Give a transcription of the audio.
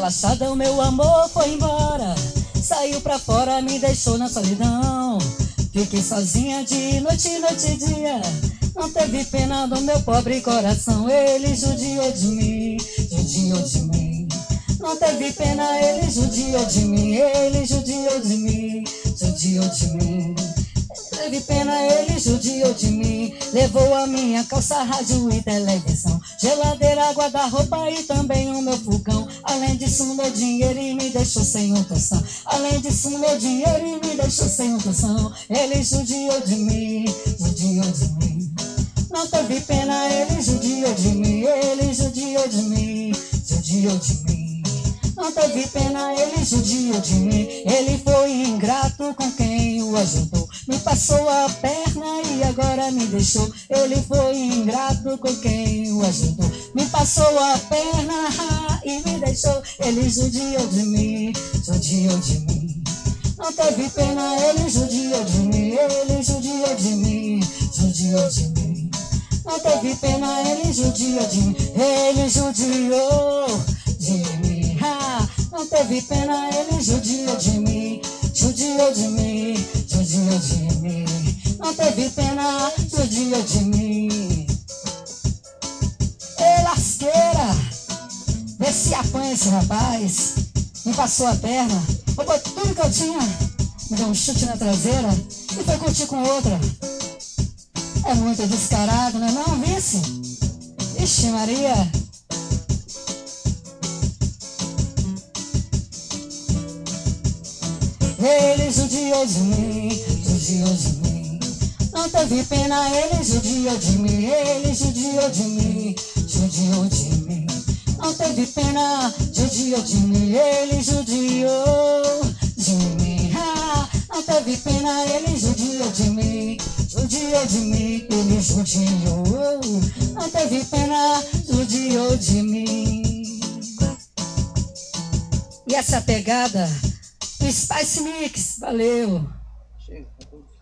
passada o meu amor foi embora. Saiu pra fora, me deixou na solidão. Fiquei sozinha de noite, noite e dia. Não teve pena do meu pobre coração. Ele judiou de mim, judiou de mim. Não teve pena, ele judiou de mim. Ele judiou de mim, judiou de mim. Teve pena, ele judiou de mim. Levou a minha calça, rádio e televisão. Geladeira, guarda-roupa e também o meu fogão. Além disso, meu dinheiro me deixou sem opção. Além disso, meu dinheiro me deixou sem opção. Ele judiou de mim, judiou de mim. Não teve pena, ele judiou de mim. Ele judiou de mim, judiou de mim. Não teve pena, ele judiou de mim. Ele foi ingrato com quem o ajudou. Me passou a e agora me deixou. Ele foi ingrato com quem o ajudou. Me passou a perna e me deixou. Ele judiou de mim, judiou de mim. Não teve pena, ele judiou de mim. Ele judiou de mim, judiou de mim. Não teve pena, ele judiou de mim. Ele judiou de mim. Não teve pena, ele judiou de mim. Judiou de mim, judiou de mim. Não teve pena, Apanha esse rapaz. Me passou a perna, roubou tudo que eu tinha. Me deu um chute na traseira e foi curtir com outra. É muito descarado, não é não, vice? Ixi, Maria. Ele judiou de mim, judiou de mim. Não teve pena, ele judiou de mim, ele judiou de mim, teve pena, judiou de mim, ele judiou de mim. Ah, não teve pena, ele judiou de mim, judiou de mim, ele judiou. Não teve pena, judiou de mim. E essa pegada Spice Mix, valeu!